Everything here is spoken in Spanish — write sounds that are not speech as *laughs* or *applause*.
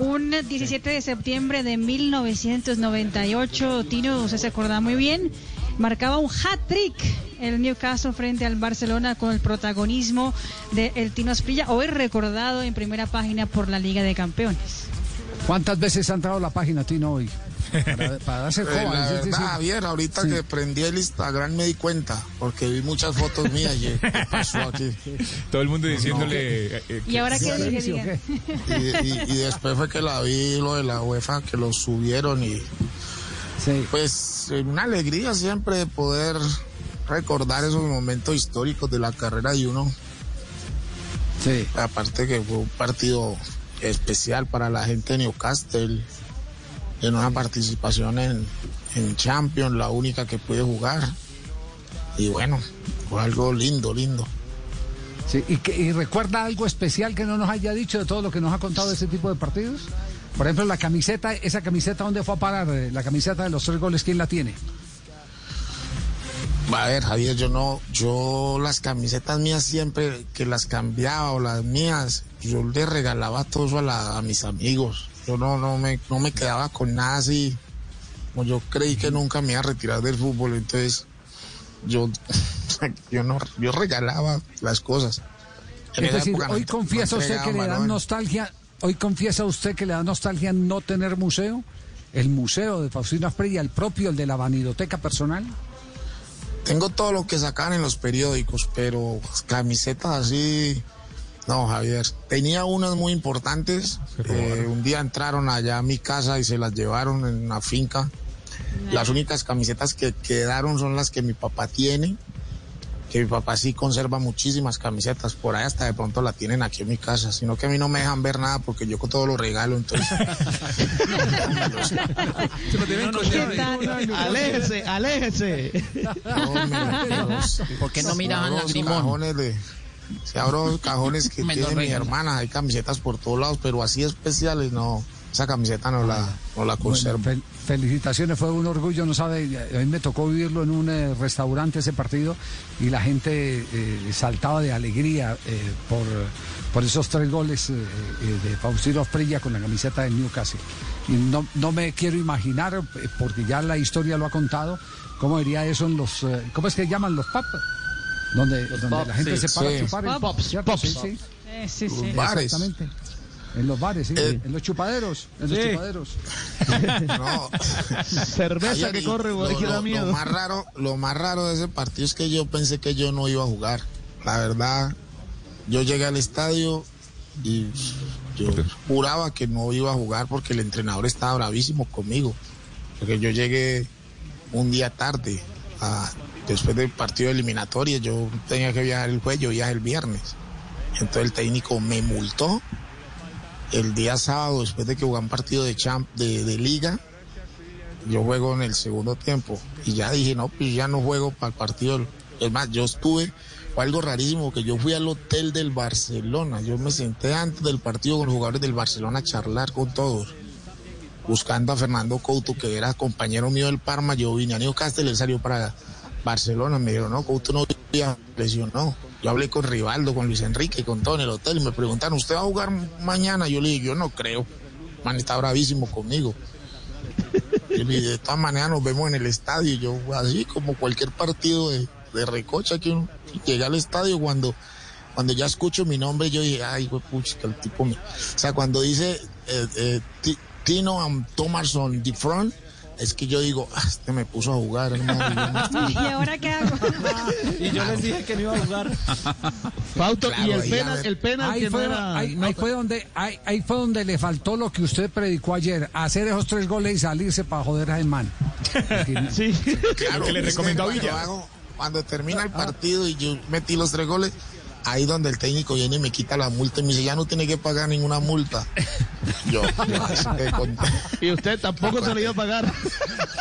Un 17 de septiembre de 1998, Tino, se acuerda muy bien, marcaba un hat-trick el Newcastle frente al Barcelona con el protagonismo de el Tino Asprilla, hoy recordado en primera página por la Liga de Campeones. ¿Cuántas veces ha entrado la página Tino hoy? Para, para darse *laughs* Eh, coba, la es verdad, decir, Javier, ahorita sí. que prendí el Instagram me di cuenta, porque vi muchas fotos mías y ¿qué pasó aquí? Todo el mundo diciéndole. eh, eh, ¿Y ahora qué ¿Sí, dije? Y, y- y después fue que la vi lo de la UEFA, que lo subieron y Sí. pues una alegría siempre de poder recordar esos momentos históricos de la carrera de uno. Sí. Aparte que fue un partido especial para la gente de Newcastle, en una participación en, en Champions, la única que pude jugar. Y bueno, fue algo lindo, lindo. ¿Y, que- recuerda algo especial que no nos haya dicho de todo lo que nos ha contado de ese tipo de partidos? Por ejemplo, la camiseta, esa camiseta, ¿dónde fue a parar? Eh, La camiseta de los tres goles, ¿quién la tiene? A ver, Javier, yo no, yo las camisetas mías siempre que las cambiaba o las mías, yo le regalaba todo eso a, la- a mis amigos. Yo no, no me, no me quedaba con nada así. Como yo creí que nunca me iba a retirar del fútbol, entonces yo, *laughs* yo no, yo regalaba las cosas. En Es decir, no hoy no confiesa usted que le da nostalgia, hoy confiesa usted que le da nostalgia no tener museo, el museo de Faustino Asprilla, el propio, el de la vanidoteca personal. Tengo todo lo que sacan en los periódicos, pero camisetas así. No, Javier. Tenía unas muy importantes. Eh, un día entraron allá a mi casa y se las llevaron en una finca. Las únicas camisetas que quedaron son las que mi papá tiene. Que mi papá sí conserva muchísimas camisetas. Por ahí hasta de pronto la tienen aquí en mi casa. Sino que a mí no me dejan ver nada porque yo con todo lo regalo. Entonces, *laughs* se lo deben con ¿Qué llave. tal? Aléjese, aléjese. no, *laughs* ¿Por qué no miraban abro a esos Grimón? cajones de- se abro los cajones que *laughs* tienen mis hermanas, hay camisetas por todos lados, pero así especiales no, esa camiseta no la, no la Bueno, conservo. fel- felicitaciones, fue un orgullo, no sabe, a mí me tocó vivirlo en un eh, restaurante ese partido y la gente eh, saltaba de alegría eh, por, por esos tres goles de Faustino Asprilla con la camiseta del Newcastle. Y no, no me quiero imaginar, porque ya la historia lo ha contado, cómo diría eso en los, eh, ¿cómo es que llaman los pubs? Donde, donde la gente sí. se para Sí. a chupar. el- Pops, pops. Sí, sí. Eh, sí, sí. bares. Exactamente. En los bares, sí, Eh. en los chupaderos, en los chupaderos. *laughs* No. *laughs* Cerveza Ayer que corre, güey, lo, que da miedo. lo más raro, lo más raro de ese partido es que yo pensé que yo no iba a jugar. La verdad, yo llegué al estadio y yo juraba que no iba a jugar porque el entrenador estaba bravísimo conmigo. Porque yo llegué un día tarde, a- después del partido de eliminatoria, yo tenía que viajar el jueves, yo viajé el viernes. Entonces el técnico me multó el día sábado, después de que jugué partido de, champ, de, liga, yo juego en el segundo tiempo y ya dije, no, pues ya no juego para el partido. Es más, yo estuve, fue algo rarísimo, que yo fui al hotel del Barcelona, yo me senté antes del partido con los jugadores del Barcelona a charlar con todos, buscando a Fernando Couto, que era compañero mío del Parma, yo vine a Newcastle, él salió para Barcelona, me dijeron, no, Couto no lesionó. Yo hablé con Rivaldo, con Luis Enrique, con todo en el hotel y me preguntaron, ¿usted va a jugar mañana? Yo le dije, yo no creo. Man está bravísimo conmigo. Y le dije, de todas maneras nos vemos en el estadio. Yo, así como cualquier partido de, recocha que uno llega al estadio cuando, cuando ya escucho mi nombre, yo dije, ay, güey, pucha, que el tipo me... O sea, cuando dice eh, eh, Ti- Tino and Thomason de front, es que yo digo, ah, este me puso a jugar, hermano. Yo no- *laughs* ¿Y ahora qué hago? *laughs* Y yo les dije que no iba a jugar. Fausto, y el penal, el penal Ahí que no fue, era. ahí, no- ahí fue donde ahí, ahí fue donde le faltó lo que usted predicó ayer, hacer esos tres goles y salirse para joder a Germán. Sí. *laughs* Claro, que le recomendó a Villa. hago- cuando termina el partido y yo metí los tres goles, ahí donde el técnico viene y me quita la multa y me dice, ya no tiene que pagar ninguna multa. *laughs* Yo, yo, así que con- Y usted tampoco se lo iba a pagar. *laughs*